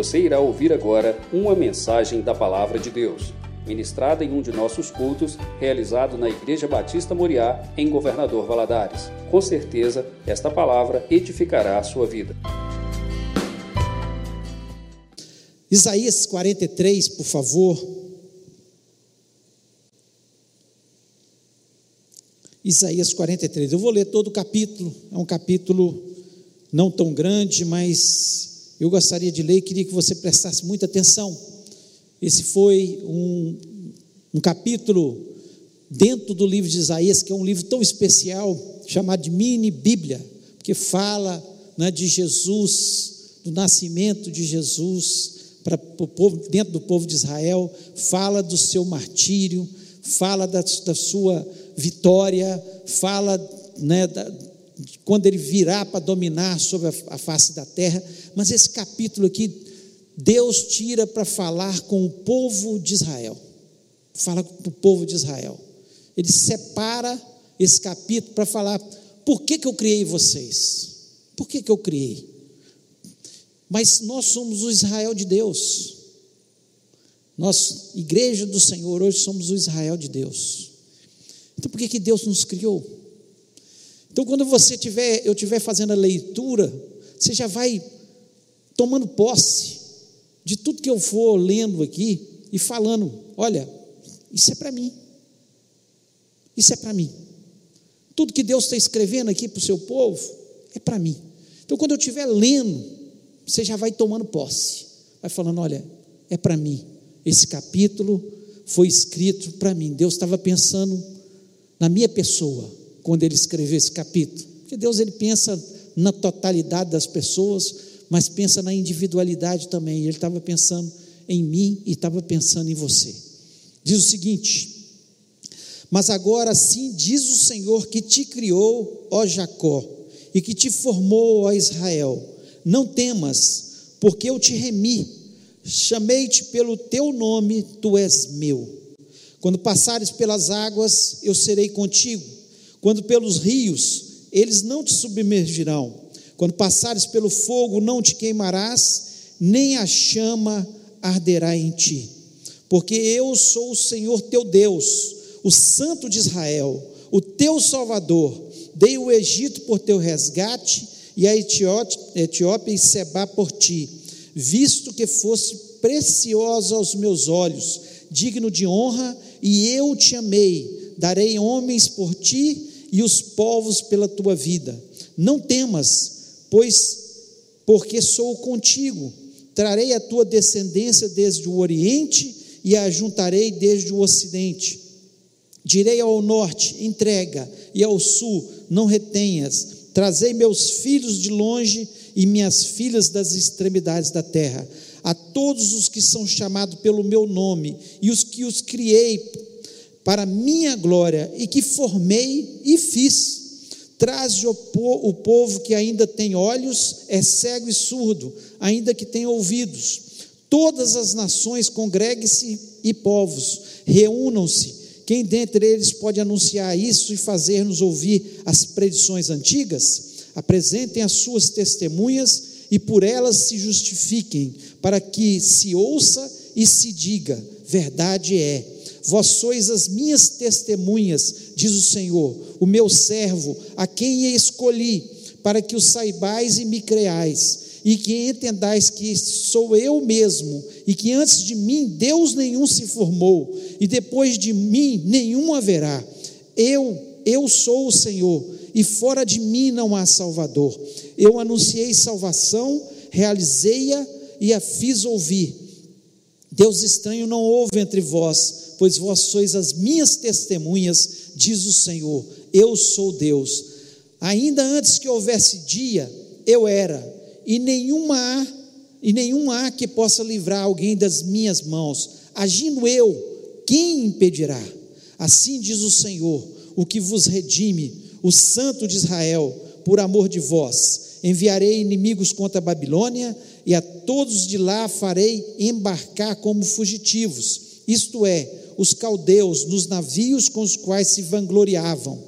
Você irá ouvir agora uma mensagem da Palavra de Deus, ministrada em um de nossos cultos, realizado na Igreja Batista Moriá, em Governador Valadares. Com certeza, esta palavra edificará a sua vida. Isaías 43, por favor. Isaías 43. Eu vou ler todo o capítulo, é um capítulo não tão grande, mas eu gostaria de ler e queria que você prestasse muita atenção. Esse foi um, um capítulo dentro do livro de Isaías, que é um livro tão especial, chamado de mini Bíblia, porque fala né, de Jesus, do nascimento de Jesus para o povo, dentro do povo de Israel, fala do seu martírio, fala da, da sua vitória, fala né, da, quando ele virá para dominar sobre a, a face da terra, mas esse capítulo aqui, Deus tira para falar com o povo de Israel, fala com o povo de Israel, ele separa esse capítulo para falar: por que, que eu criei vocês? Por que, que eu criei? Mas nós somos o Israel de Deus. Nós, igreja do Senhor, hoje somos o Israel de Deus. Então por que, que Deus nos criou? Então quando você tiver, eu estiver fazendo a leitura, você já vai tomando posse de tudo que eu for lendo aqui e falando, olha, isso é para mim. Isso é para mim. Tudo que Deus está escrevendo aqui para o seu povo é para mim. Então, quando eu estiver lendo, você já vai tomando posse, vai falando: olha, é para mim. Esse capítulo foi escrito para mim. Deus estava pensando na minha pessoa quando ele escreveu esse capítulo. Porque Deus ele pensa na totalidade das pessoas, mas pensa na individualidade também. Ele estava pensando em mim e estava pensando em você. Diz o seguinte: Mas agora sim diz o Senhor que te criou, ó Jacó, e que te formou, ó Israel. Não temas, porque eu te remi, chamei-te pelo teu nome, tu és meu. Quando passares pelas águas, eu serei contigo. Quando pelos rios, eles não te submergirão. Quando passares pelo fogo, não te queimarás, nem a chama arderá em ti. Porque eu sou o Senhor teu Deus, o Santo de Israel, o teu Salvador. Dei o Egito por teu resgate e a Etiópia e Seba por ti, visto que fosse preciosa aos meus olhos, digno de honra e eu te amei, darei homens por ti e os povos pela tua vida. Não temas, pois porque sou contigo. Trarei a tua descendência desde o oriente e a juntarei desde o ocidente. Direi ao norte: entrega, e ao sul: não retenhas. Trazei meus filhos de longe e minhas filhas das extremidades da terra a todos os que são chamados pelo meu nome e os que os criei para minha glória e que formei e fiz. Traze o povo que ainda tem olhos, é cego e surdo, ainda que tenha ouvidos. Todas as nações congreguem-se e povos, reúnam-se. Quem dentre eles pode anunciar isso e fazer-nos ouvir as predições antigas? Apresentem as suas testemunhas e por elas se justifiquem, para que se ouça e se diga: verdade é. Vós sois as minhas testemunhas, diz o Senhor, o meu servo, a quem escolhi, para que o saibais e me creais, e que entendais que sou eu mesmo, e que antes de mim Deus nenhum se formou, e depois de mim nenhum haverá. Eu, eu sou o Senhor, e fora de mim não há Salvador. Eu anunciei salvação, realizei-a e a fiz ouvir. Deus estranho não houve entre vós, pois vós sois as minhas testemunhas, diz o Senhor. Eu sou Deus. Ainda antes que houvesse dia, eu era, e nenhuma há, e nenhum há que possa livrar alguém das minhas mãos. Agindo eu, quem impedirá? Assim diz o Senhor, o que vos redime, o Santo de Israel, por amor de vós. Enviarei inimigos contra a Babilônia e a todos de lá farei embarcar como fugitivos, isto é, os caldeus nos navios com os quais se vangloriavam.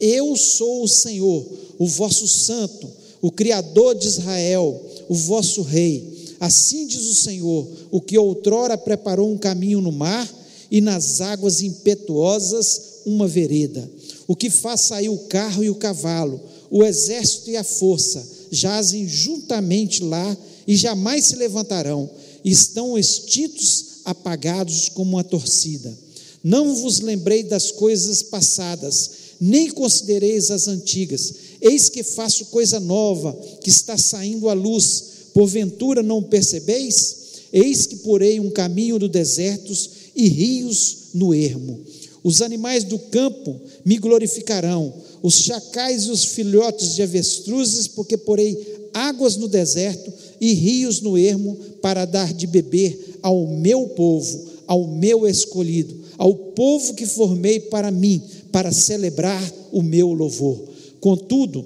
Eu sou o Senhor, o vosso santo, o Criador de Israel, o vosso rei. Assim diz o Senhor: o que outrora preparou um caminho no mar e nas águas impetuosas uma vereda. O que faz sair o carro e o cavalo, o exército e a força, jazem juntamente lá e jamais se levantarão, estão extintos, apagados como uma torcida. Não vos lembrei das coisas passadas, nem considereis as antigas. Eis que faço coisa nova, que está saindo à luz. Porventura não percebeis? Eis que porei um caminho no deserto e rios no ermo. Os animais do campo me glorificarão, os chacais e os filhotes de avestruzes, porque porei águas no deserto e rios no ermo para dar de beber ao meu povo, ao meu escolhido, ao povo que formei para mim, para celebrar o meu louvor. Contudo,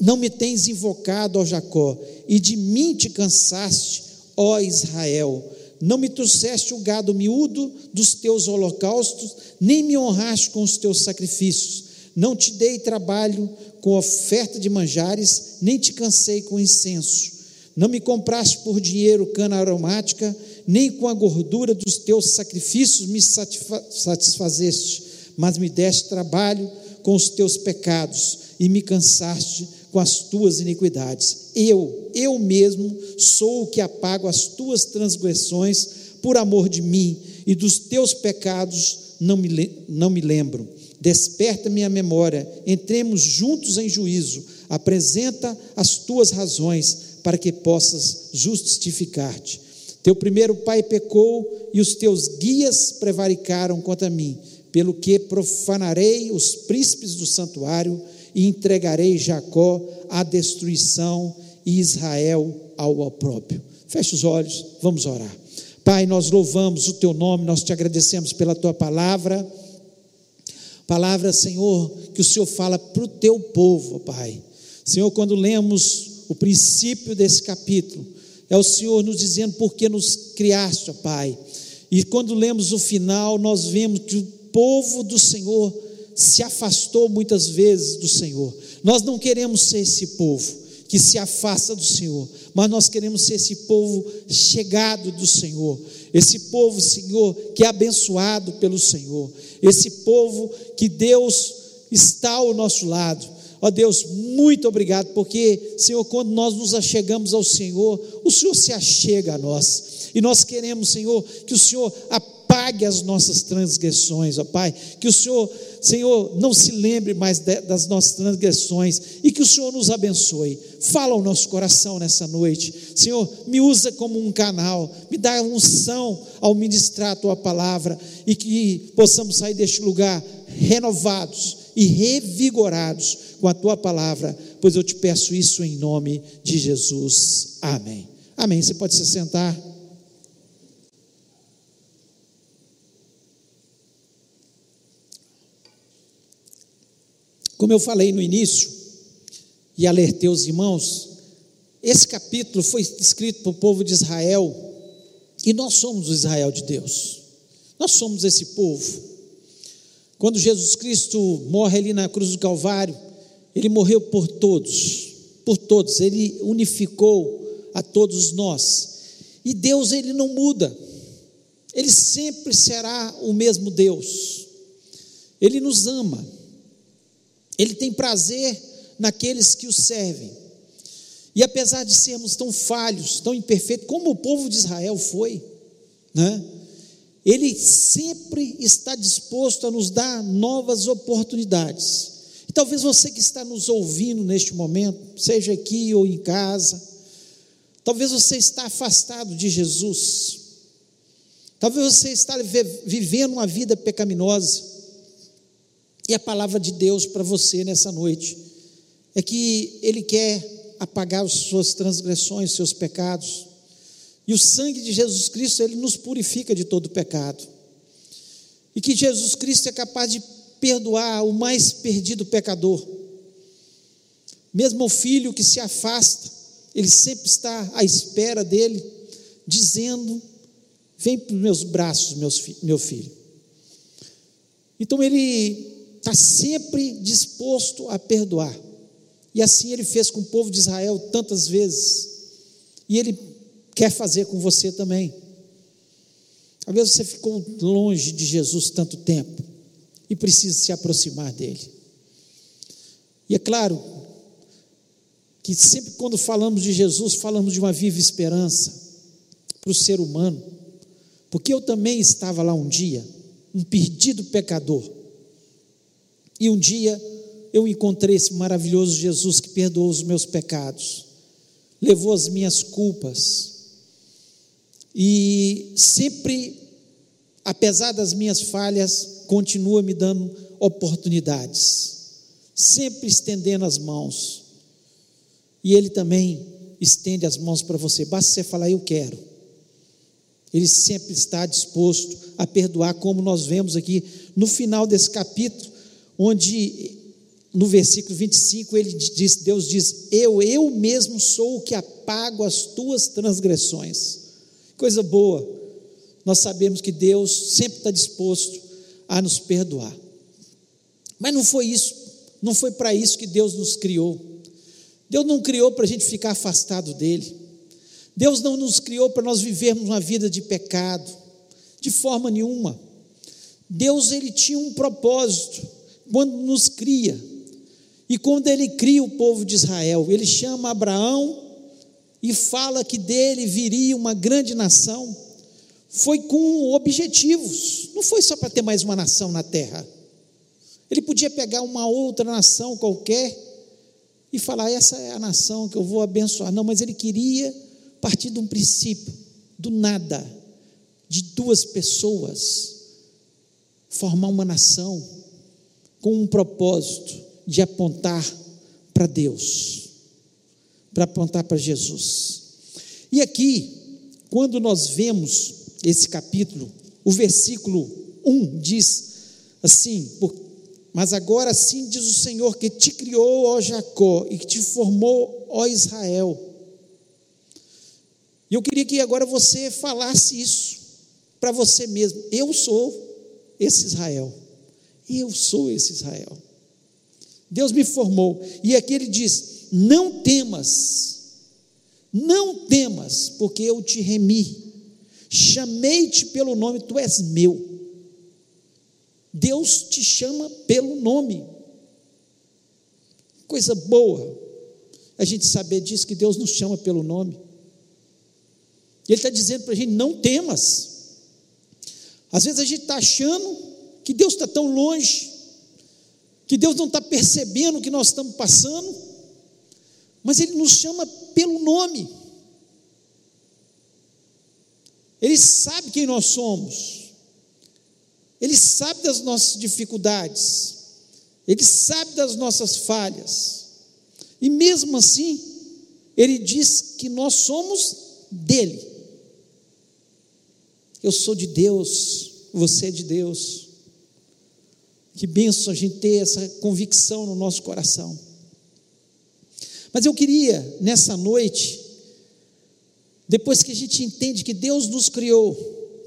não me tens invocado, ó Jacó, e de mim te cansaste, ó Israel. Não me trouxeste o gado miúdo dos teus holocaustos, nem me honraste com os teus sacrifícios. Não te dei trabalho com oferta de manjares, nem te cansei com incenso. Não me compraste por dinheiro cana aromática, nem com a gordura dos teus sacrifícios me satisfazeste, mas me deste trabalho com os teus pecados e me cansaste com as tuas iniquidades. Eu, eu mesmo, sou o que apago as tuas transgressões por amor de mim, e dos teus pecados não me, não me lembro. Desperta minha memória, entremos juntos em juízo, apresenta as tuas razões para que possas justificar-te. Teu primeiro pai pecou e os teus guias prevaricaram contra mim, pelo que profanarei os príncipes do santuário e entregarei Jacó à destruição e Israel ao opróprio. Feche os olhos, vamos orar. Pai, nós louvamos o teu nome, nós te agradecemos pela tua palavra. Palavra, Senhor, que o Senhor fala para o teu povo, Pai. Senhor, quando lemos o princípio desse capítulo, é o Senhor nos dizendo por que nos criaste, ó Pai. E quando lemos o final, nós vemos que o povo do Senhor se afastou muitas vezes do Senhor. Nós não queremos ser esse povo que se afasta do Senhor, mas nós queremos ser esse povo chegado do Senhor, esse povo, Senhor, que é abençoado pelo Senhor, esse povo que Deus está ao nosso lado. Ó Deus, muito obrigado, porque, Senhor, quando nós nos achegamos ao Senhor, o Senhor se achega a nós. E nós queremos, Senhor, que o Senhor apague as nossas transgressões, ó Pai, que o Senhor, Senhor, não se lembre mais de, das nossas transgressões. E que o Senhor nos abençoe. Fala ao nosso coração nessa noite, Senhor, me usa como um canal, me dá unção ao ministrar a tua palavra. E que possamos sair deste lugar renovados e revigorados com a tua palavra, pois eu te peço isso em nome de Jesus. Amém. Amém. Você pode se sentar. Como eu falei no início, e alertei os irmãos, esse capítulo foi escrito para o povo de Israel, e nós somos o Israel de Deus, nós somos esse povo. Quando Jesus Cristo morre ali na cruz do Calvário, ele morreu por todos, por todos, ele unificou a todos nós. E Deus, ele não muda, ele sempre será o mesmo Deus, ele nos ama. Ele tem prazer naqueles que o servem. E apesar de sermos tão falhos, tão imperfeitos, como o povo de Israel foi, né? Ele sempre está disposto a nos dar novas oportunidades. E talvez você que está nos ouvindo neste momento, seja aqui ou em casa, talvez você está afastado de Jesus. Talvez você está vivendo uma vida pecaminosa. E a palavra de Deus para você nessa noite é que Ele quer apagar as suas transgressões, seus pecados. E o sangue de Jesus Cristo, Ele nos purifica de todo pecado. E que Jesus Cristo é capaz de perdoar o mais perdido pecador. Mesmo o filho que se afasta, ele sempre está à espera dele, dizendo: Vem para os meus braços, meu filho. Então ele está sempre disposto a perdoar. E assim ele fez com o povo de Israel tantas vezes. E ele quer fazer com você também. Vezes você ficou longe de Jesus tanto tempo e precisa se aproximar dele. E é claro que sempre quando falamos de Jesus, falamos de uma viva esperança para o ser humano, porque eu também estava lá um dia, um perdido pecador, e um dia eu encontrei esse maravilhoso Jesus que perdoou os meus pecados, levou as minhas culpas, e sempre, apesar das minhas falhas, continua me dando oportunidades, sempre estendendo as mãos, e Ele também estende as mãos para você, basta você falar, eu quero. Ele sempre está disposto a perdoar, como nós vemos aqui no final desse capítulo, onde no versículo 25 ele diz, Deus diz: "Eu eu mesmo sou o que apago as tuas transgressões". Coisa boa. Nós sabemos que Deus sempre está disposto a nos perdoar. Mas não foi isso, não foi para isso que Deus nos criou. Deus não criou para a gente ficar afastado dele. Deus não nos criou para nós vivermos uma vida de pecado, de forma nenhuma. Deus ele tinha um propósito quando nos cria. E quando ele cria o povo de Israel, ele chama Abraão e fala que dele viria uma grande nação. Foi com objetivos, não foi só para ter mais uma nação na terra. Ele podia pegar uma outra nação qualquer e falar: essa é a nação que eu vou abençoar. Não, mas ele queria partir de um princípio, do nada, de duas pessoas, formar uma nação com um propósito de apontar para Deus, para apontar para Jesus. E aqui, quando nós vemos esse capítulo, o versículo 1 diz assim: Mas agora sim diz o Senhor que te criou, ó Jacó, e que te formou, ó Israel. E eu queria que agora você falasse isso para você mesmo. Eu sou esse Israel. Eu sou esse Israel. Deus me formou. E aqui ele diz: Não temas, não temas, porque eu te remi. Chamei-te pelo nome, tu és meu. Deus te chama pelo nome. Coisa boa a gente saber disso, que Deus nos chama pelo nome. Ele está dizendo para a gente: não temas. Às vezes a gente está achando que Deus está tão longe, que Deus não está percebendo o que nós estamos passando, mas Ele nos chama pelo nome. Ele sabe quem nós somos, Ele sabe das nossas dificuldades, Ele sabe das nossas falhas, e mesmo assim, Ele diz que nós somos dele. Eu sou de Deus, você é de Deus. Que benção a gente ter essa convicção no nosso coração. Mas eu queria, nessa noite, depois que a gente entende que Deus nos criou,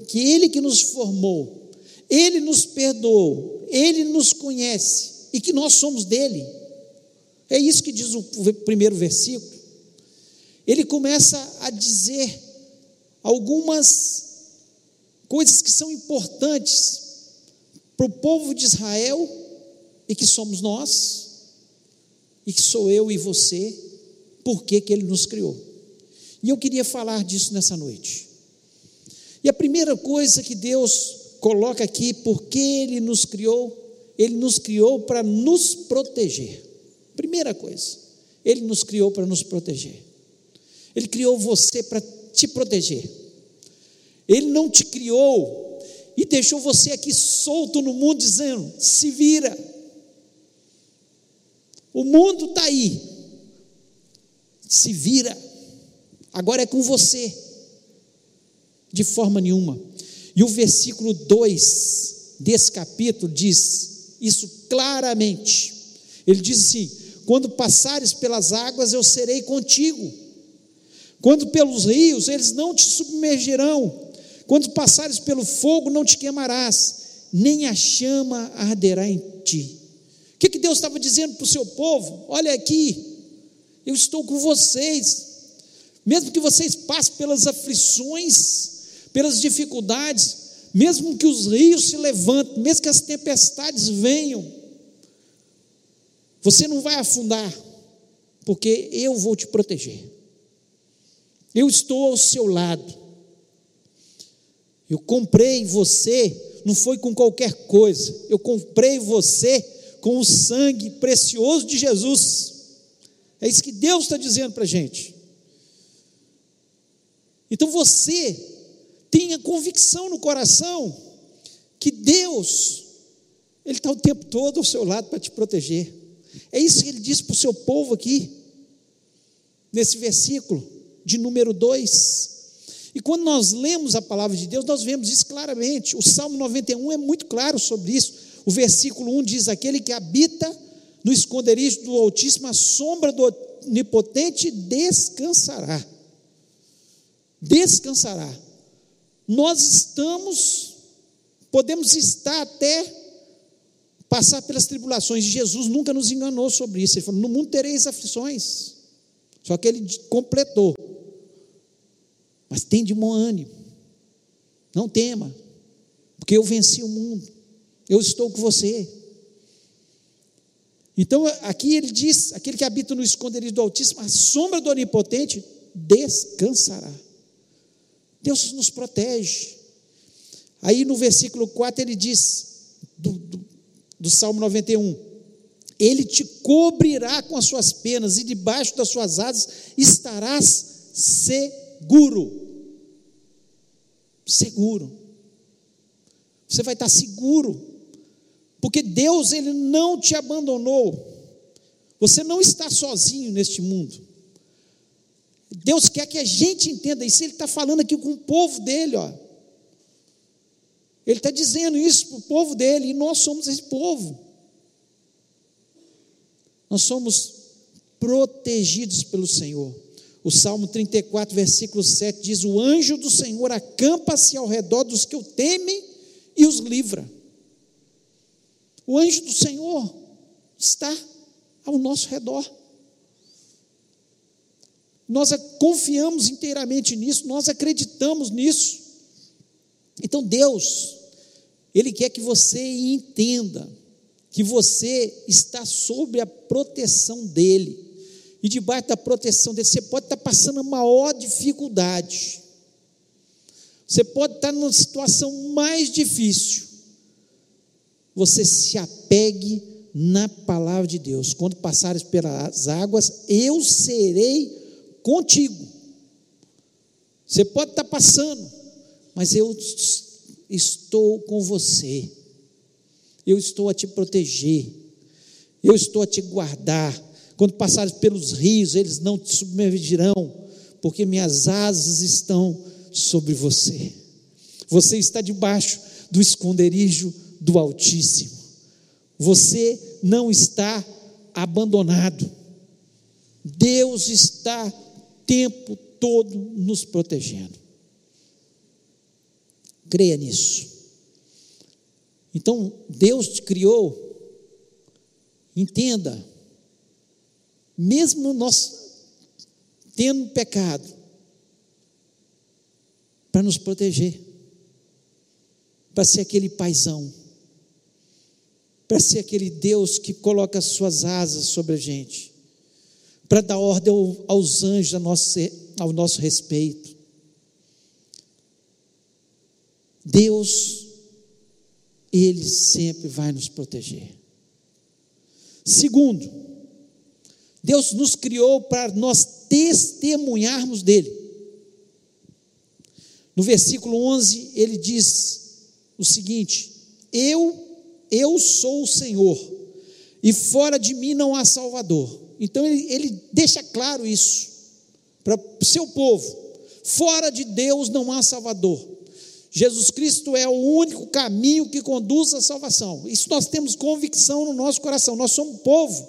que Ele que nos formou, Ele nos perdoou, Ele nos conhece e que nós somos dele. É isso que diz o primeiro versículo. Ele começa a dizer algumas coisas que são importantes para o povo de Israel e que somos nós, e que sou eu e você, por que ele nos criou. E eu queria falar disso nessa noite. E a primeira coisa que Deus coloca aqui, porque Ele nos criou, Ele nos criou para nos proteger. Primeira coisa, Ele nos criou para nos proteger. Ele criou você para te proteger. Ele não te criou e deixou você aqui solto no mundo, dizendo: se vira. O mundo está aí, se vira, agora é com você, de forma nenhuma. E o versículo 2 desse capítulo diz isso claramente. Ele diz assim: Quando passares pelas águas, eu serei contigo. Quando pelos rios, eles não te submergirão. Quando passares pelo fogo, não te queimarás, nem a chama arderá em ti. Que, que Deus estava dizendo para o seu povo? Olha aqui, eu estou com vocês, mesmo que vocês passem pelas aflições, pelas dificuldades, mesmo que os rios se levantem, mesmo que as tempestades venham, você não vai afundar, porque eu vou te proteger. Eu estou ao seu lado. Eu comprei você, não foi com qualquer coisa, eu comprei você com o sangue precioso de Jesus. É isso que Deus está dizendo para a gente. Então você tenha convicção no coração que Deus, Ele está o tempo todo ao seu lado para te proteger. É isso que ele disse para o seu povo aqui, nesse versículo de número 2. E quando nós lemos a palavra de Deus, nós vemos isso claramente. O Salmo 91 é muito claro sobre isso. O versículo 1 diz: Aquele que habita no esconderijo do Altíssimo, a sombra do Onipotente descansará. Descansará. Nós estamos, podemos estar até passar pelas tribulações. Jesus nunca nos enganou sobre isso. Ele falou: No mundo tereis aflições. Só que ele completou. Mas tem de bom ânimo. Não tema, porque eu venci o mundo. Eu estou com você. Então, aqui ele diz: aquele que habita no esconderijo do Altíssimo, a sombra do Onipotente descansará. Deus nos protege. Aí no versículo 4 ele diz, do, do, do Salmo 91, ele te cobrirá com as suas penas e debaixo das suas asas estarás seguro. Seguro. Você vai estar seguro, porque Deus ele não te abandonou. Você não está sozinho neste mundo. Deus quer que a gente entenda isso. Ele está falando aqui com o povo dele, ó. Ele está dizendo isso para o povo dele, e nós somos esse povo. Nós somos protegidos pelo Senhor. O Salmo 34, versículo 7 diz: O anjo do Senhor acampa-se ao redor dos que o temem e os livra. O anjo do Senhor está ao nosso redor. Nós confiamos inteiramente nisso, nós acreditamos nisso. Então Deus, Ele quer que você entenda que você está sob a proteção dEle. E debaixo da proteção dele, você pode estar passando a maior dificuldade. Você pode estar numa situação mais difícil. Você se apegue na palavra de Deus. Quando passares pelas águas, eu serei contigo. Você pode estar passando, mas eu estou com você. Eu estou a te proteger. Eu estou a te guardar. Quando passares pelos rios, eles não te submergirão, porque minhas asas estão sobre você. Você está debaixo do esconderijo do Altíssimo. Você não está abandonado. Deus está tempo todo nos protegendo. Creia nisso. Então, Deus te criou, entenda, mesmo nós tendo pecado, para nos proteger, para ser aquele paizão, para ser aquele Deus que coloca as suas asas sobre a gente para dar ordem aos anjos ao nosso, ao nosso respeito. Deus, Ele sempre vai nos proteger. Segundo, Deus nos criou para nós testemunharmos dEle. No versículo 11, ele diz o seguinte: Eu, eu sou o Senhor, e fora de mim não há Salvador. Então ele, ele deixa claro isso para o seu povo. Fora de Deus não há Salvador. Jesus Cristo é o único caminho que conduz à salvação. Isso nós temos convicção no nosso coração. Nós somos um povo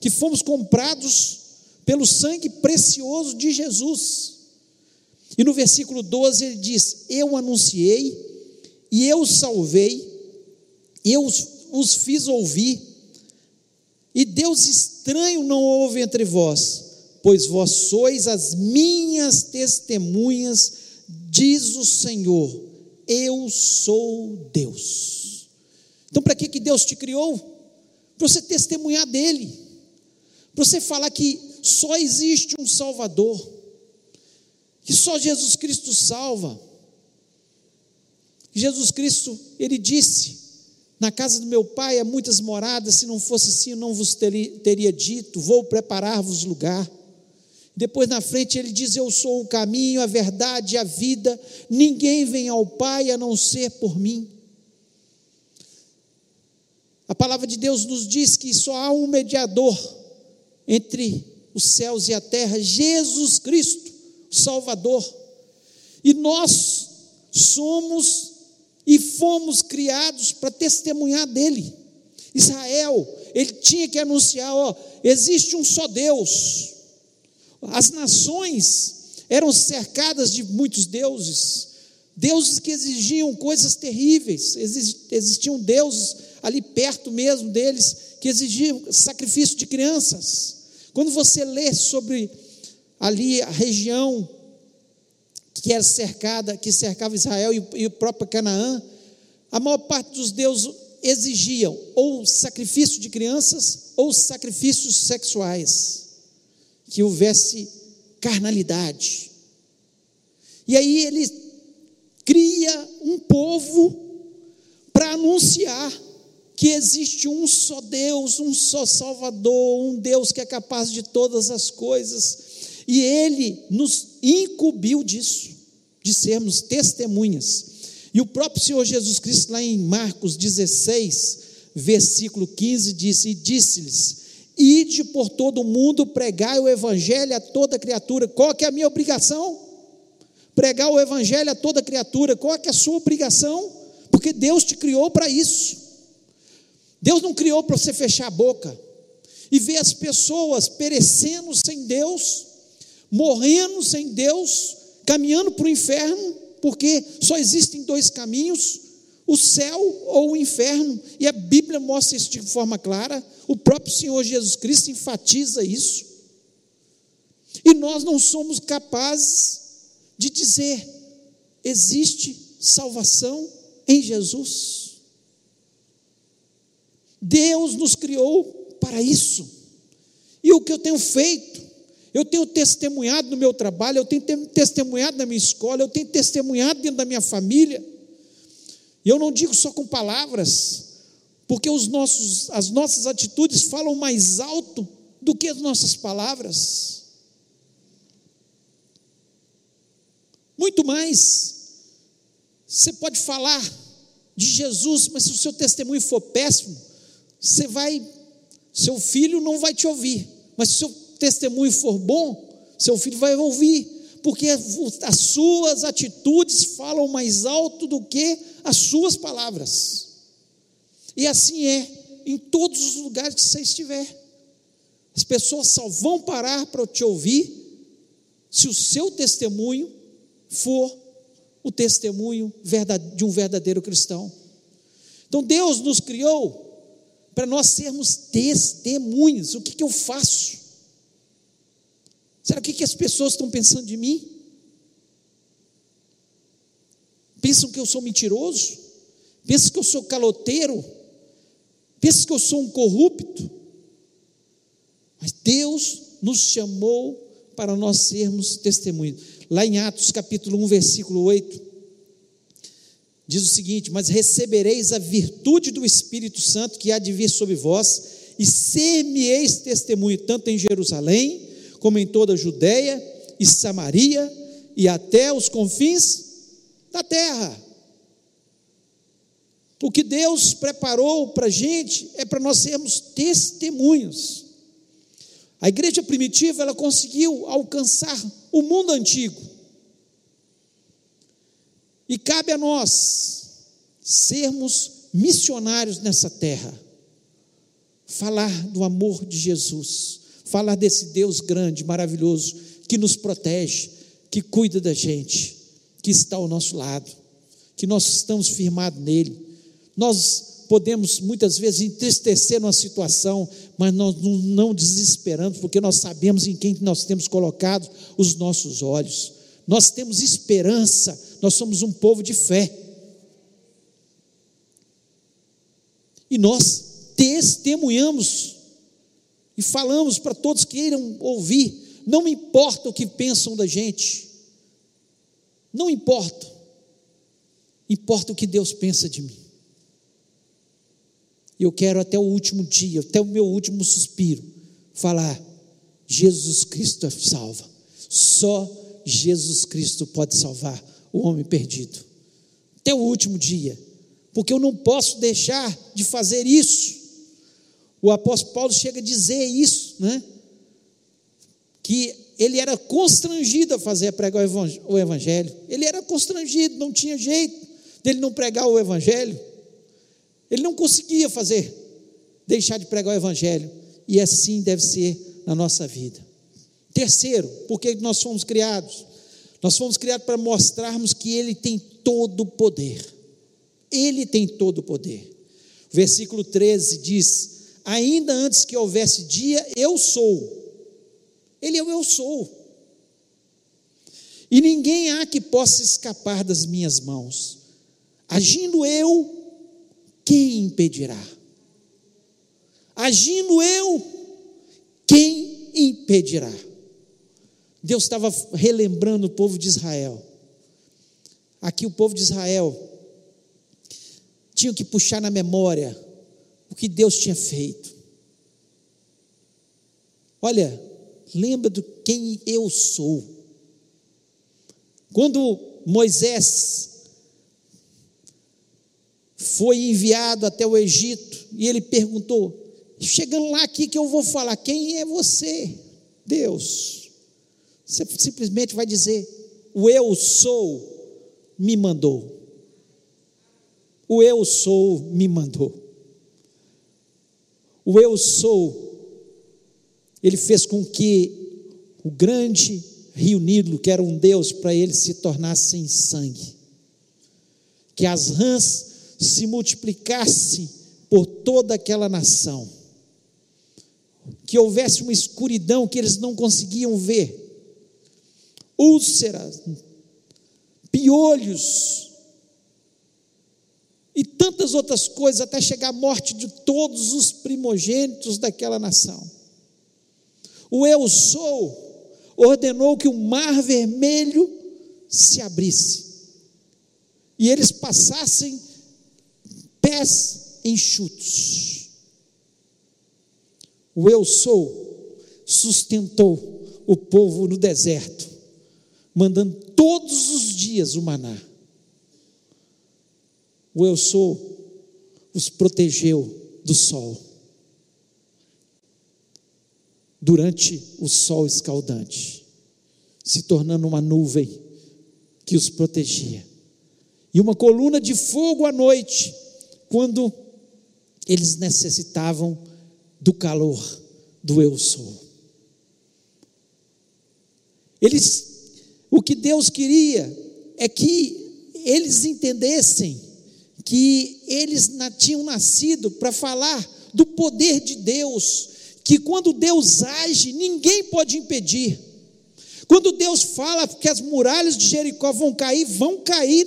que fomos comprados pelo sangue precioso de Jesus. E no versículo 12 ele diz: Eu anunciei, e eu salvei, eu os, os fiz ouvir, e Deus estranho não houve entre vós, pois vós sois as minhas testemunhas, diz o Senhor, eu sou Deus. Então, para que, que Deus te criou? Para você testemunhar dele, para você falar que só existe um Salvador, que só Jesus Cristo salva. Jesus Cristo, ele disse: Na casa do meu pai há muitas moradas, se não fosse assim, eu não vos teria, dito, vou preparar-vos lugar. Depois na frente ele diz: Eu sou o caminho, a verdade a vida, ninguém vem ao Pai a não ser por mim. A palavra de Deus nos diz que só há um mediador entre os céus e a terra, Jesus Cristo, Salvador. E nós somos e fomos criados para testemunhar dele. Israel, ele tinha que anunciar: ó, existe um só Deus. As nações eram cercadas de muitos deuses, deuses que exigiam coisas terríveis, existiam deuses ali perto mesmo deles que exigiam sacrifício de crianças. Quando você lê sobre ali a região que era cercada, que cercava Israel e, e o próprio Canaã, a maior parte dos deuses exigiam ou sacrifício de crianças ou sacrifícios sexuais, que houvesse carnalidade. E aí ele cria um povo para anunciar que existe um só Deus, um só Salvador, um Deus que é capaz de todas as coisas, e ele nos incumbiu disso, de sermos testemunhas. E o próprio Senhor Jesus Cristo, lá em Marcos 16, versículo 15, disse: E disse-lhes: Ide por todo o mundo, pregai o evangelho a toda criatura. Qual que é a minha obrigação? Pregar o evangelho a toda criatura. Qual que é a sua obrigação? Porque Deus te criou para isso. Deus não criou para você fechar a boca e ver as pessoas perecendo sem Deus, morrendo sem Deus, caminhando para o inferno, porque só existem dois caminhos: o céu ou o inferno, e a Bíblia mostra isso de forma clara, o próprio Senhor Jesus Cristo enfatiza isso. E nós não somos capazes de dizer: existe salvação em Jesus. Deus nos criou para isso. E o que eu tenho feito? Eu tenho testemunhado no meu trabalho, eu tenho testemunhado na minha escola, eu tenho testemunhado dentro da minha família. E eu não digo só com palavras, porque os nossos, as nossas atitudes falam mais alto do que as nossas palavras. Muito mais. Você pode falar de Jesus, mas se o seu testemunho for péssimo, você vai, seu filho não vai te ouvir, mas se seu testemunho for bom, seu filho vai ouvir, porque as suas atitudes falam mais alto do que as suas palavras. E assim é em todos os lugares que você estiver. As pessoas só vão parar para te ouvir se o seu testemunho for o testemunho de um verdadeiro cristão. Então Deus nos criou para nós sermos testemunhas. O que, que eu faço? Será que, que as pessoas estão pensando de mim? Pensam que eu sou mentiroso? Pensam que eu sou caloteiro? Pensam que eu sou um corrupto? Mas Deus nos chamou para nós sermos testemunhas. Lá em Atos capítulo 1, versículo 8, diz o seguinte: Mas recebereis a virtude do Espírito Santo que há de vir sobre vós, e ser-me-eis testemunho, tanto em Jerusalém, como em toda a Judéia e Samaria, e até os confins da terra. O que Deus preparou para a gente é para nós sermos testemunhos. A igreja primitiva ela conseguiu alcançar o mundo antigo. E cabe a nós sermos missionários nessa terra, falar do amor de Jesus, falar desse Deus grande, maravilhoso, que nos protege, que cuida da gente, que está ao nosso lado, que nós estamos firmados nele. Nós podemos muitas vezes entristecer numa situação, mas nós não desesperamos, porque nós sabemos em quem nós temos colocado os nossos olhos. Nós temos esperança, nós somos um povo de fé. E nós testemunhamos e falamos para todos que queiram ouvir, não importa o que pensam da gente, não importa, importa o que Deus pensa de mim. Eu quero até o último dia, até o meu último suspiro, falar: Jesus Cristo é salva. Só Jesus Cristo pode salvar o homem perdido. Até o último dia, porque eu não posso deixar de fazer isso. O apóstolo Paulo chega a dizer isso, né? Que ele era constrangido a fazer a pregar o evangelho. Ele era constrangido, não tinha jeito dele não pregar o evangelho. Ele não conseguia fazer, deixar de pregar o Evangelho, e assim deve ser na nossa vida. Terceiro, por que nós fomos criados? Nós fomos criados para mostrarmos que Ele tem todo o poder. Ele tem todo o poder. Versículo 13 diz: Ainda antes que houvesse dia, eu sou. Ele é o eu sou. E ninguém há que possa escapar das minhas mãos. Agindo eu, quem impedirá? Agindo eu, quem impedirá? Deus estava relembrando o povo de Israel. Aqui o povo de Israel tinha que puxar na memória o que Deus tinha feito. Olha, lembra do quem eu sou. Quando Moisés foi enviado até o Egito e ele perguntou: chegando lá aqui que eu vou falar, quem é você? Deus. Você simplesmente vai dizer: o eu sou me mandou. O eu sou me mandou. O eu sou, ele fez com que o grande rio Nilo, que era um Deus, para ele se tornasse sem sangue. Que as rãs se multiplicasse por toda aquela nação, que houvesse uma escuridão que eles não conseguiam ver, úlceras, piolhos e tantas outras coisas, até chegar à morte de todos os primogênitos daquela nação. O Eu Sou ordenou que o mar vermelho se abrisse e eles passassem pés enxutos. O eu sou sustentou o povo no deserto, mandando todos os dias o maná. O eu sou os protegeu do sol. Durante o sol escaldante, se tornando uma nuvem que os protegia. E uma coluna de fogo à noite quando eles necessitavam do calor do eu sou. Eles, o que Deus queria é que eles entendessem que eles tinham nascido para falar do poder de Deus, que quando Deus age, ninguém pode impedir. Quando Deus fala que as muralhas de Jericó vão cair, vão cair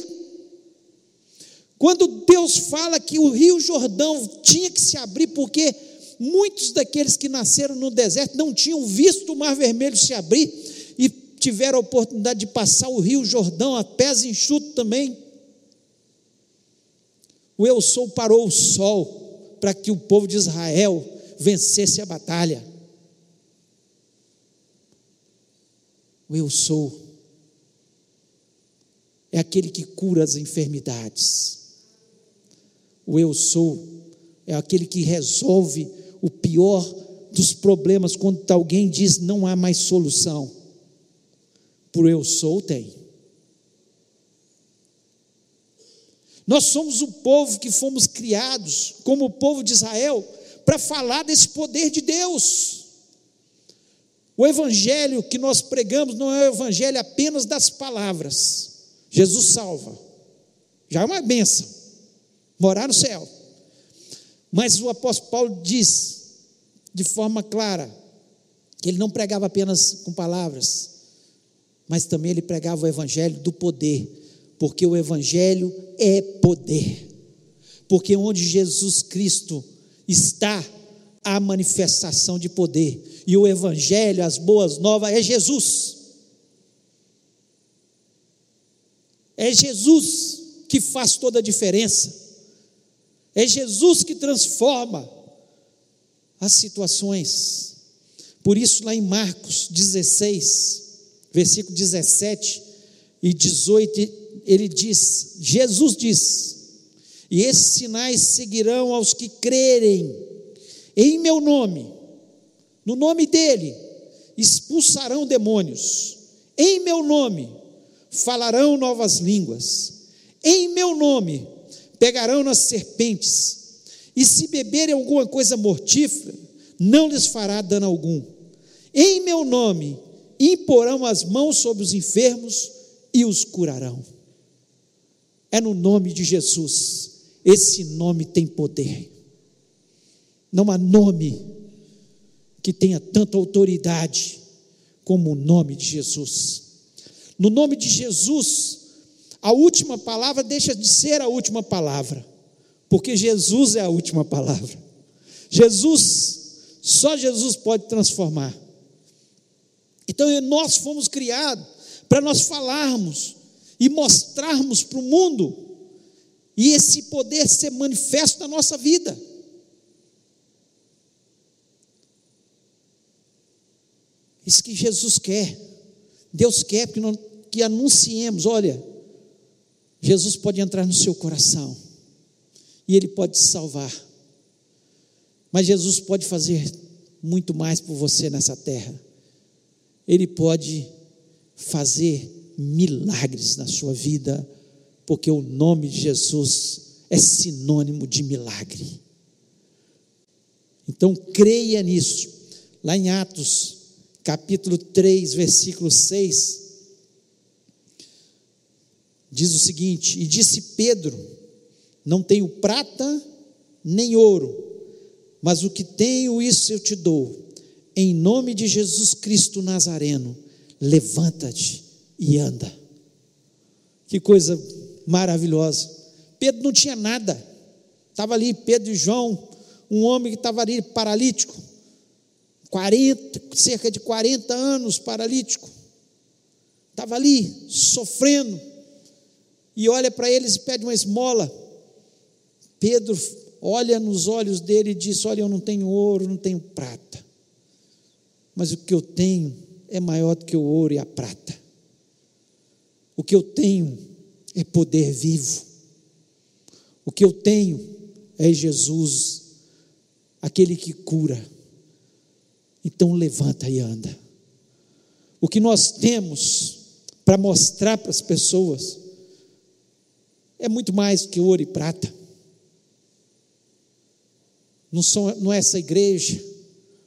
quando Deus fala que o Rio Jordão tinha que se abrir, porque muitos daqueles que nasceram no deserto não tinham visto o Mar Vermelho se abrir e tiveram a oportunidade de passar o Rio Jordão a pés enxuto também. O Eu Sou parou o sol para que o povo de Israel vencesse a batalha. O Eu Sou é aquele que cura as enfermidades. O eu sou é aquele que resolve o pior dos problemas quando alguém diz não há mais solução. Por eu sou tem. Nós somos o povo que fomos criados, como o povo de Israel, para falar desse poder de Deus. O evangelho que nós pregamos não é o evangelho apenas das palavras. Jesus salva. Já é uma benção morar no céu. Mas o apóstolo Paulo diz de forma clara que ele não pregava apenas com palavras, mas também ele pregava o evangelho do poder, porque o evangelho é poder. Porque onde Jesus Cristo está, há manifestação de poder. E o evangelho, as boas novas é Jesus. É Jesus que faz toda a diferença. É Jesus que transforma as situações. Por isso, lá em Marcos 16, versículo 17 e 18, ele diz: Jesus diz: E esses sinais seguirão aos que crerem em meu nome, no nome dele, expulsarão demônios, em meu nome falarão novas línguas, em meu nome pegarão nas serpentes, e se beberem alguma coisa mortífera, não lhes fará dano algum. Em meu nome imporão as mãos sobre os enfermos e os curarão. É no nome de Jesus. Esse nome tem poder. Não há nome que tenha tanta autoridade como o nome de Jesus. No nome de Jesus, a última palavra deixa de ser a última palavra, porque Jesus é a última palavra. Jesus, só Jesus pode transformar. Então nós fomos criados para nós falarmos e mostrarmos para o mundo e esse poder ser manifesto na nossa vida. Isso que Jesus quer. Deus quer que, não, que anunciemos, olha, Jesus pode entrar no seu coração e Ele pode te salvar. Mas Jesus pode fazer muito mais por você nessa terra. Ele pode fazer milagres na sua vida, porque o nome de Jesus é sinônimo de milagre. Então creia nisso. Lá em Atos, capítulo 3, versículo 6, diz o seguinte: E disse Pedro: Não tenho prata nem ouro, mas o que tenho, isso eu te dou. Em nome de Jesus Cristo Nazareno, levanta-te e anda. Que coisa maravilhosa. Pedro não tinha nada, estava ali Pedro e João, um homem que estava ali paralítico, 40, cerca de 40 anos paralítico, estava ali sofrendo, e olha para eles e pede uma esmola. Pedro olha nos olhos dele e diz: Olha, eu não tenho ouro, não tenho prata, mas o que eu tenho é maior do que o ouro e a prata. O que eu tenho é poder vivo. O que eu tenho é Jesus, aquele que cura. Então levanta e anda. O que nós temos para mostrar para as pessoas é muito mais do que ouro e prata. Não, são, não é essa igreja,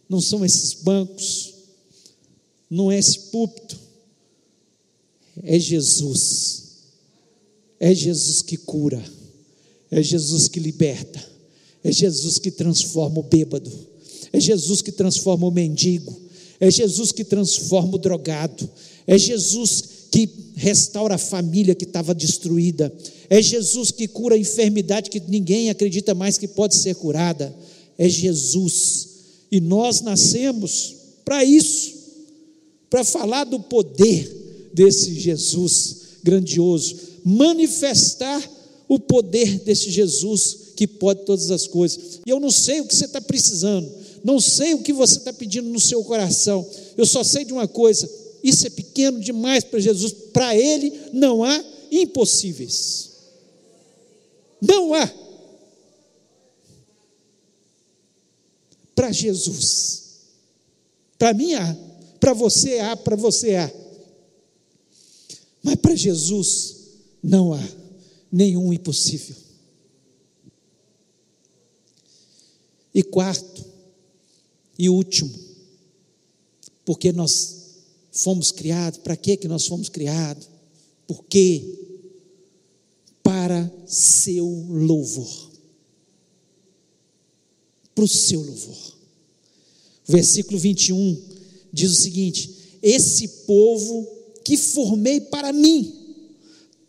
não são esses bancos, não é esse púlpito, é Jesus. É Jesus que cura, é Jesus que liberta, é Jesus que transforma o bêbado, é Jesus que transforma o mendigo, é Jesus que transforma o drogado, é Jesus que restaura a família que estava destruída, é Jesus que cura a enfermidade que ninguém acredita mais que pode ser curada. É Jesus. E nós nascemos para isso, para falar do poder desse Jesus grandioso, manifestar o poder desse Jesus que pode todas as coisas. E eu não sei o que você está precisando, não sei o que você está pedindo no seu coração, eu só sei de uma coisa: isso é pequeno demais para Jesus, para Ele não há impossíveis. Não há. Para Jesus. Para mim há. Para você há, para você há. Mas para Jesus não há nenhum impossível. E quarto e último, porque nós fomos criados, para que que nós fomos criados? Por quê? para seu louvor. para o seu louvor. O versículo 21 diz o seguinte: Esse povo que formei para mim,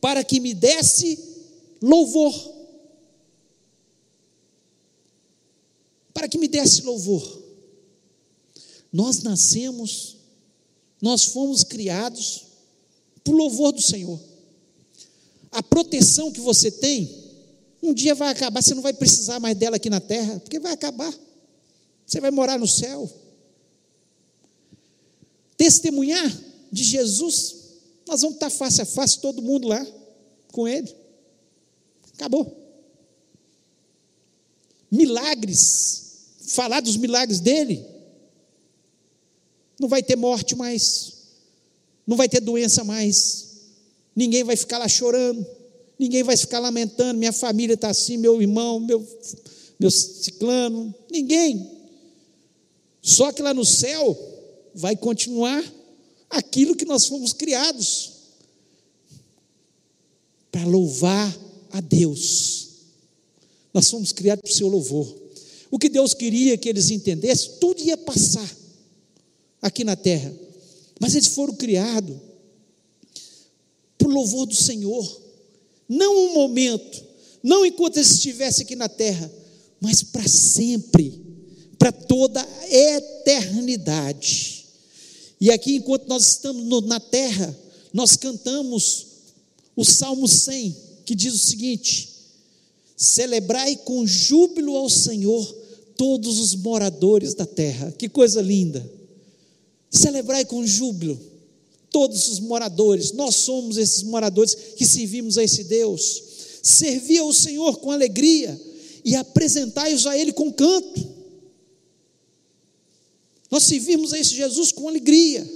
para que me desse louvor. Para que me desse louvor. Nós nascemos, nós fomos criados para o louvor do Senhor. A proteção que você tem, um dia vai acabar, você não vai precisar mais dela aqui na terra, porque vai acabar. Você vai morar no céu. Testemunhar de Jesus, nós vamos estar face a face, todo mundo lá com Ele. Acabou. Milagres, falar dos milagres dele, não vai ter morte mais, não vai ter doença mais, ninguém vai ficar lá chorando, ninguém vai ficar lamentando, minha família está assim, meu irmão, meu, meu ciclano, ninguém. Só que lá no céu vai continuar aquilo que nós fomos criados para louvar a Deus. Nós fomos criados para o seu louvor. O que Deus queria que eles entendessem, tudo ia passar aqui na terra, mas eles foram criados para o louvor do Senhor, não um momento, não enquanto eles estivessem aqui na terra, mas para sempre, para toda a eternidade. E aqui, enquanto nós estamos no, na terra, nós cantamos o Salmo 100, que diz o seguinte: Celebrai com júbilo ao Senhor todos os moradores da terra. Que coisa linda! Celebrai com júbilo todos os moradores. Nós somos esses moradores que servimos a esse Deus. Servi ao Senhor com alegria e apresentai-os a Ele com canto. Nós servimos a esse Jesus com alegria.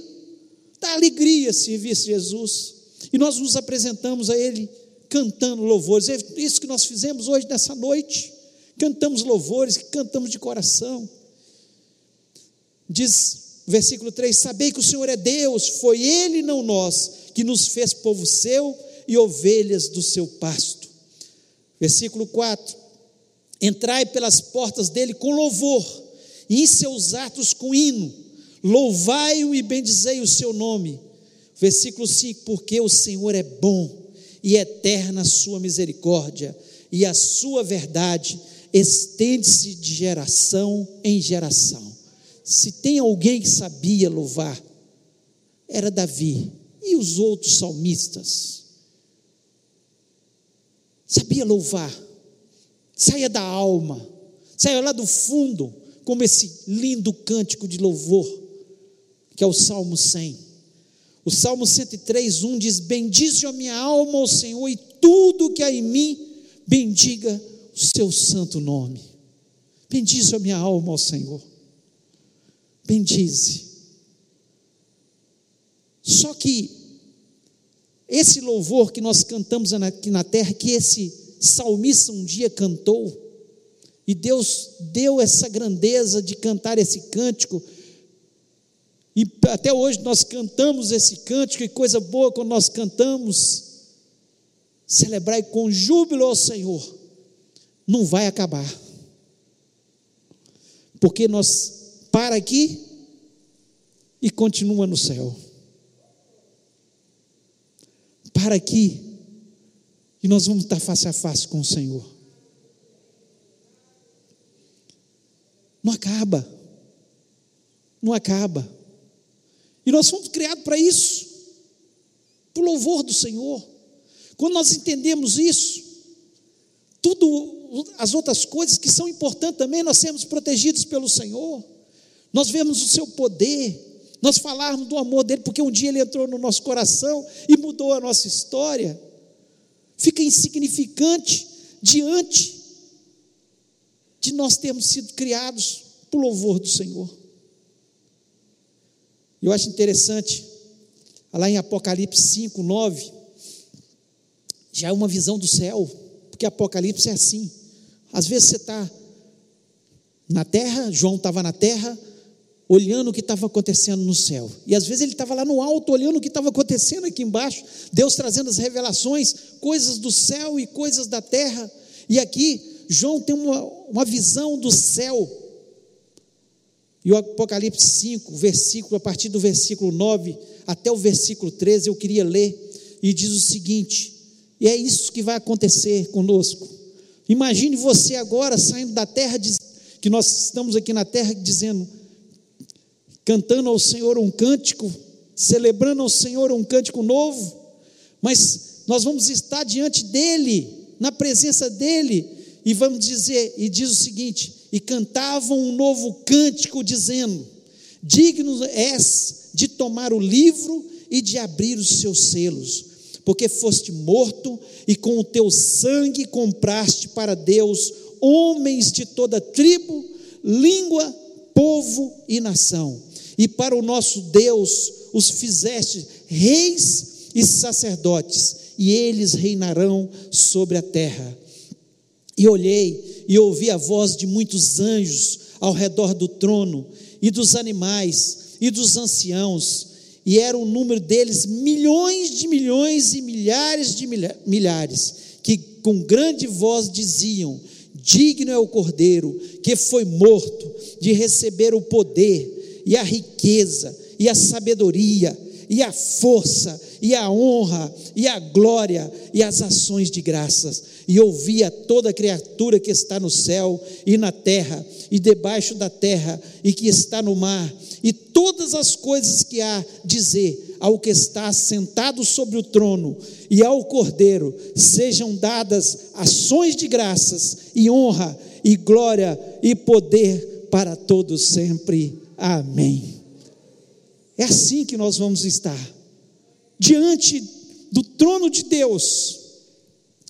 Dá alegria servir esse Jesus. E nós nos apresentamos a Ele cantando louvores. É isso que nós fizemos hoje, nessa noite. Cantamos louvores, cantamos de coração. Diz versículo 3: Sabei que o Senhor é Deus, foi Ele, não nós, que nos fez povo seu e ovelhas do seu pasto. Versículo 4: Entrai pelas portas dele com louvor e seus atos com hino, louvai-o e bendizei o seu nome. Versículo 5: Porque o Senhor é bom e eterna a sua misericórdia, e a sua verdade estende-se de geração em geração. Se tem alguém que sabia louvar, era Davi e os outros salmistas. Sabia louvar, saía da alma, saía lá do fundo, como esse lindo cântico de louvor, que é o Salmo 100. O Salmo 103, 1 diz: Bendize a minha alma ao Senhor e tudo que há em mim, bendiga o seu santo nome. Bendize a minha alma ao Senhor. Bendize. Só que esse louvor que nós cantamos aqui na terra, que esse salmista um dia cantou, e Deus deu essa grandeza de cantar esse cântico. E até hoje nós cantamos esse cântico, e coisa boa quando nós cantamos. Celebrai com júbilo ao Senhor. Não vai acabar. Porque nós para aqui e continua no céu. Para aqui e nós vamos estar face a face com o Senhor. Não acaba. Não acaba. E nós fomos criados para isso, para o louvor do Senhor. Quando nós entendemos isso, tudo as outras coisas que são importantes também, nós sermos protegidos pelo Senhor. Nós vemos o seu poder, nós falarmos do amor dele, porque um dia ele entrou no nosso coração e mudou a nossa história. Fica insignificante diante de nós termos sido criados para o louvor do Senhor. Eu acho interessante, lá em Apocalipse 5, 9, já é uma visão do céu, porque Apocalipse é assim. Às vezes você está na terra, João estava na terra, olhando o que estava acontecendo no céu. E às vezes ele estava lá no alto, olhando o que estava acontecendo aqui embaixo, Deus trazendo as revelações, coisas do céu e coisas da terra. E aqui João tem uma, uma visão do céu. E o Apocalipse 5, versículo, a partir do versículo 9 até o versículo 13, eu queria ler, e diz o seguinte: e é isso que vai acontecer conosco. Imagine você agora saindo da terra, que nós estamos aqui na terra dizendo, cantando ao Senhor um cântico, celebrando ao Senhor um cântico novo, mas nós vamos estar diante dEle, na presença dEle, e vamos dizer, e diz o seguinte: e cantavam um novo cântico, dizendo: Digno és de tomar o livro e de abrir os seus selos, porque foste morto e com o teu sangue compraste para Deus homens de toda tribo, língua, povo e nação. E para o nosso Deus os fizeste reis e sacerdotes, e eles reinarão sobre a terra. E olhei e ouvi a voz de muitos anjos ao redor do trono, e dos animais, e dos anciãos, e era o número deles milhões de milhões e milhares de milhares, que com grande voz diziam: Digno é o cordeiro que foi morto de receber o poder, e a riqueza, e a sabedoria, e a força, e a honra, e a glória, e as ações de graças. E ouvia toda criatura que está no céu e na terra, e debaixo da terra, e que está no mar, e todas as coisas que há dizer ao que está sentado sobre o trono e ao Cordeiro sejam dadas ações de graças e honra e glória e poder para todos sempre. Amém. É assim que nós vamos estar. Diante do trono de Deus,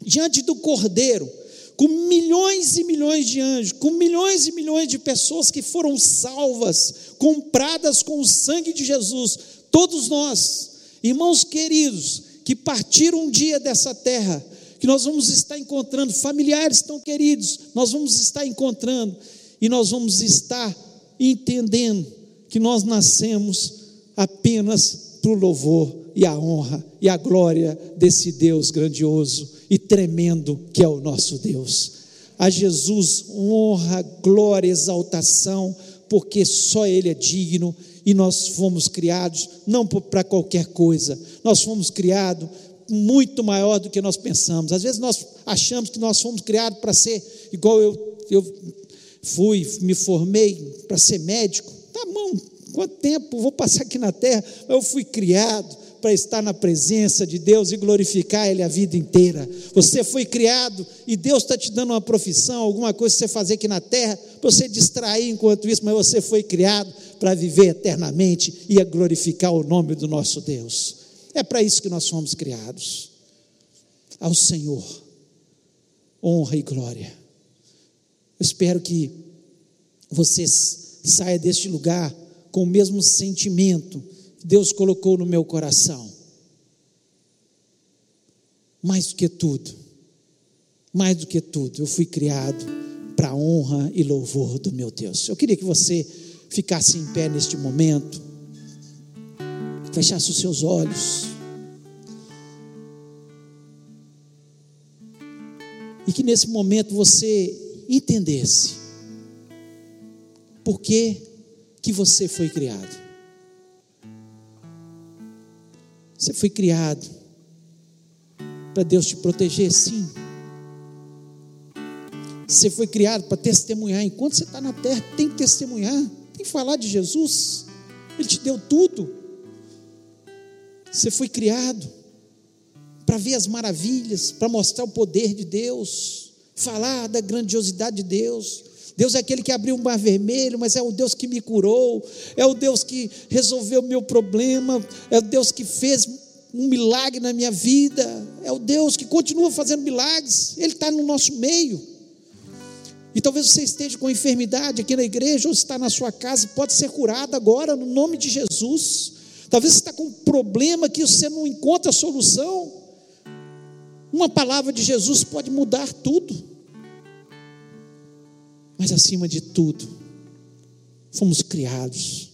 diante do Cordeiro, com milhões e milhões de anjos, com milhões e milhões de pessoas que foram salvas, compradas com o sangue de Jesus, todos nós, irmãos queridos, que partiram um dia dessa terra, que nós vamos estar encontrando, familiares tão queridos, nós vamos estar encontrando, e nós vamos estar entendendo que nós nascemos apenas para o louvor e a honra e a glória desse Deus grandioso e tremendo que é o nosso Deus. A Jesus honra, glória, exaltação, porque só Ele é digno e nós fomos criados não para qualquer coisa, nós fomos criados muito maior do que nós pensamos. Às vezes nós achamos que nós fomos criados para ser igual eu, eu fui, me formei para ser médico. Tá bom, quanto tempo vou passar aqui na terra? Eu fui criado para estar na presença de Deus e glorificar Ele a vida inteira. Você foi criado e Deus está te dando uma profissão, alguma coisa que você fazer aqui na terra, para você distrair enquanto isso, mas você foi criado para viver eternamente e a glorificar o nome do nosso Deus. É para isso que nós fomos criados. Ao Senhor, honra e glória. Eu espero que você saia deste lugar com o mesmo sentimento Deus colocou no meu coração. Mais do que tudo, mais do que tudo, eu fui criado para a honra e louvor do meu Deus. Eu queria que você ficasse em pé neste momento, fechasse os seus olhos. E que nesse momento você entendesse por que, que você foi criado. Você foi criado para Deus te proteger, sim. Você foi criado para testemunhar. Enquanto você está na terra, tem que testemunhar, tem que falar de Jesus. Ele te deu tudo. Você foi criado para ver as maravilhas, para mostrar o poder de Deus, falar da grandiosidade de Deus. Deus é aquele que abriu o mar vermelho, mas é o Deus que me curou, é o Deus que resolveu o meu problema, é o Deus que fez um milagre na minha vida, é o Deus que continua fazendo milagres, Ele está no nosso meio. E talvez você esteja com enfermidade aqui na igreja, ou está na sua casa e pode ser curado agora, no nome de Jesus. Talvez você está com um problema que você não encontra solução. Uma palavra de Jesus pode mudar tudo. Mas acima de tudo, fomos criados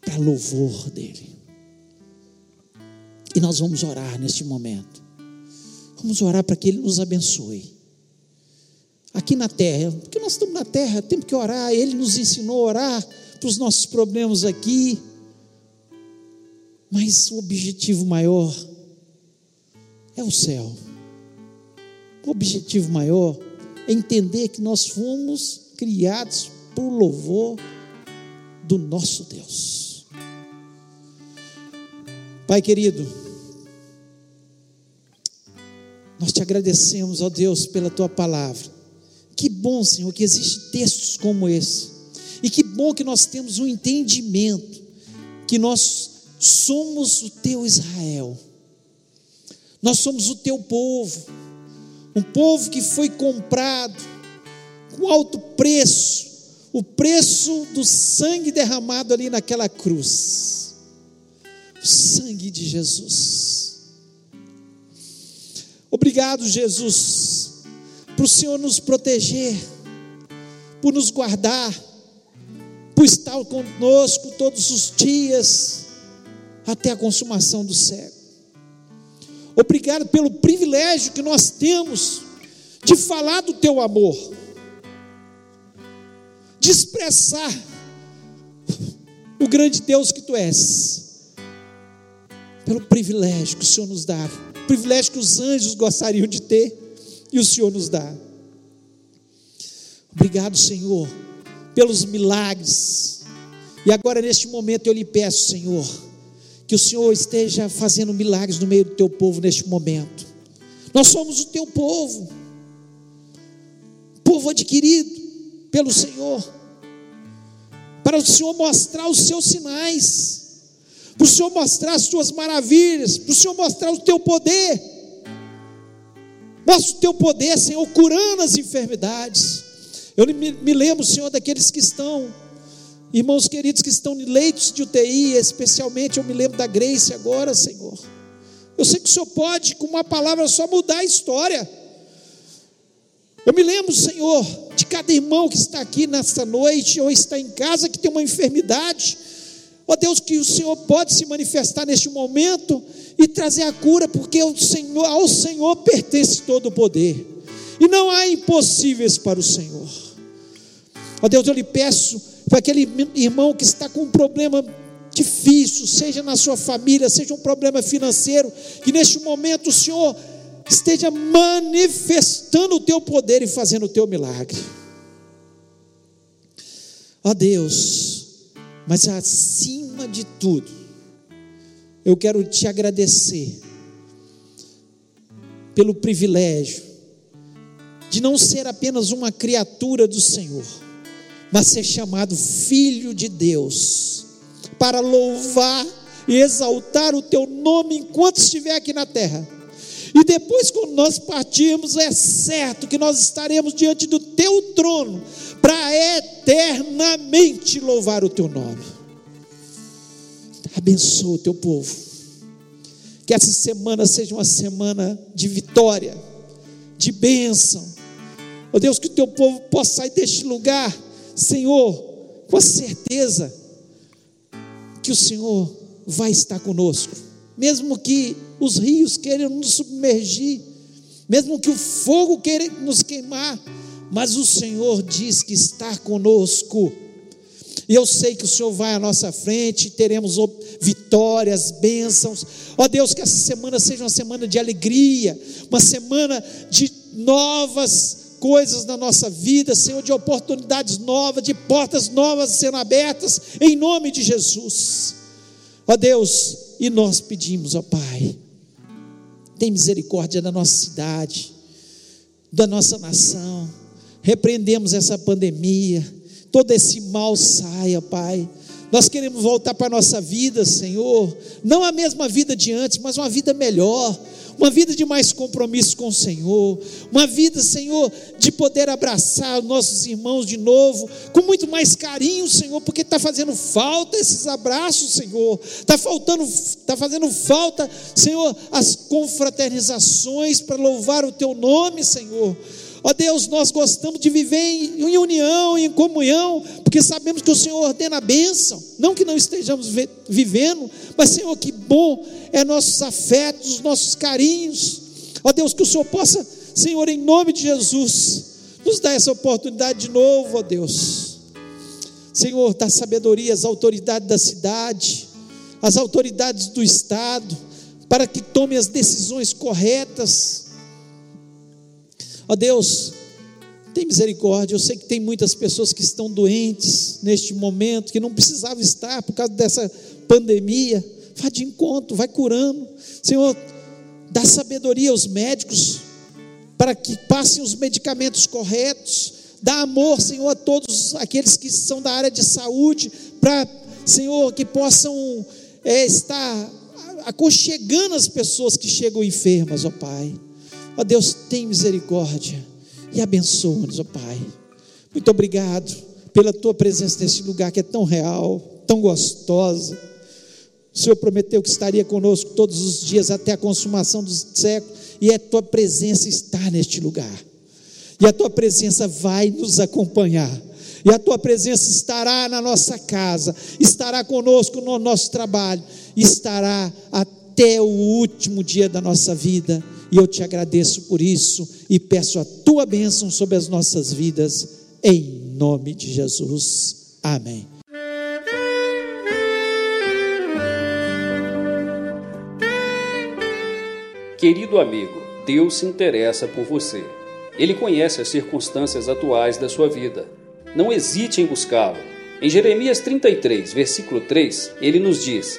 para louvor dEle. E nós vamos orar neste momento. Vamos orar para que Ele nos abençoe. aqui na terra, porque nós estamos na terra, temos que orar, Ele nos ensinou a orar para os nossos problemas aqui, mas o objetivo maior é o céu. O objetivo maior entender que nós fomos criados por louvor do nosso Deus. Pai querido, nós te agradecemos, ó Deus, pela tua palavra. Que bom, Senhor, que existem textos como esse. E que bom que nós temos um entendimento que nós somos o teu Israel. Nós somos o teu povo. Um povo que foi comprado com alto preço, o preço do sangue derramado ali naquela cruz. O sangue de Jesus. Obrigado, Jesus, por o Senhor nos proteger, por nos guardar, por estar conosco todos os dias, até a consumação do século. Obrigado pelo privilégio que nós temos de falar do teu amor, de expressar o grande Deus que tu és, pelo privilégio que o Senhor nos dá, privilégio que os anjos gostariam de ter e o Senhor nos dá. Obrigado, Senhor, pelos milagres. E agora, neste momento, eu lhe peço, Senhor, que o Senhor esteja fazendo milagres no meio do teu povo neste momento. Nós somos o teu povo, povo adquirido pelo Senhor, para o Senhor mostrar os seus sinais, para o Senhor mostrar as suas maravilhas, para o Senhor mostrar o teu poder. Mostra o teu poder, Senhor, curando as enfermidades. Eu me, me lembro, Senhor, daqueles que estão Irmãos queridos que estão em leitos de UTI, especialmente eu me lembro da Grace agora, Senhor. Eu sei que o Senhor pode, com uma palavra só, mudar a história. Eu me lembro, Senhor, de cada irmão que está aqui nesta noite ou está em casa que tem uma enfermidade. Ó oh, Deus, que o Senhor pode se manifestar neste momento e trazer a cura, porque o Senhor, ao Senhor pertence todo o poder. E não há impossíveis para o Senhor. Ó oh, Deus, eu lhe peço para aquele irmão que está com um problema difícil, seja na sua família, seja um problema financeiro, que neste momento o Senhor esteja manifestando o teu poder e fazendo o teu milagre. Ó Deus, mas acima de tudo, eu quero te agradecer pelo privilégio de não ser apenas uma criatura do Senhor, mas ser chamado filho de Deus, para louvar e exaltar o teu nome enquanto estiver aqui na terra. E depois, quando nós partirmos, é certo que nós estaremos diante do teu trono para eternamente louvar o teu nome. Abençoa o teu povo. Que essa semana seja uma semana de vitória, de bênção. Oh Deus, que o teu povo possa sair deste lugar Senhor, com certeza que o Senhor vai estar conosco, mesmo que os rios queiram nos submergir, mesmo que o fogo queira nos queimar, mas o Senhor diz que está conosco. E eu sei que o Senhor vai à nossa frente, teremos vitórias, bênçãos. Ó Deus, que essa semana seja uma semana de alegria, uma semana de novas coisas na nossa vida, Senhor, de oportunidades novas, de portas novas sendo abertas, em nome de Jesus. Ó Deus, e nós pedimos, ó Pai, tem misericórdia da nossa cidade, da nossa nação, repreendemos essa pandemia, todo esse mal saia, Pai. Nós queremos voltar para a nossa vida, Senhor, não a mesma vida de antes, mas uma vida melhor, uma vida de mais compromisso com o Senhor, uma vida, Senhor, de poder abraçar nossos irmãos de novo, com muito mais carinho, Senhor, porque está fazendo falta esses abraços, Senhor, está faltando, está fazendo falta, Senhor, as confraternizações para louvar o Teu nome, Senhor. Ó Deus, nós gostamos de viver em, união, em comunhão, porque sabemos que o Senhor ordena a bênção. Não que não estejamos vivendo, mas, Senhor, que bom é nossos afetos, nossos carinhos. Ó Deus, que o Senhor possa, Senhor, em nome de Jesus, Nos dá essa oportunidade de novo, ó Deus. Senhor, dá sabedoria às autoridades da cidade, às autoridades do Estado, para que tome as decisões corretas. Ó Deus, tem misericórdia. Eu sei que tem muitas pessoas que estão doentes neste momento, que não precisavam estar por causa dessa pandemia. Vá de encontro, vai curando. Senhor, dá sabedoria aos médicos para que passem os medicamentos corretos. Dá amor, Senhor, a todos aqueles que são da área de saúde, para, Senhor, que possam é, estar aconchegando as pessoas que chegam enfermas, ó Pai. Ó Deus, tem misericórdia e abençoa-nos, ó Pai. Muito obrigado pela tua presença nesse lugar que é tão real, tão gostosa. O Senhor prometeu que estaria conosco todos os dias até a consumação dos séculos, e a tua presença está neste lugar. E a tua presença vai nos acompanhar. E a tua presença estará na nossa casa, estará conosco no nosso trabalho, estará até o último dia da nossa vida. E eu te agradeço por isso e peço a tua bênção sobre as nossas vidas, em nome de Jesus. Amém. Querido amigo, Deus se interessa por você. Ele conhece as circunstâncias atuais da sua vida. Não hesite em buscá-lo. Em Jeremias 33, versículo 3, ele nos diz: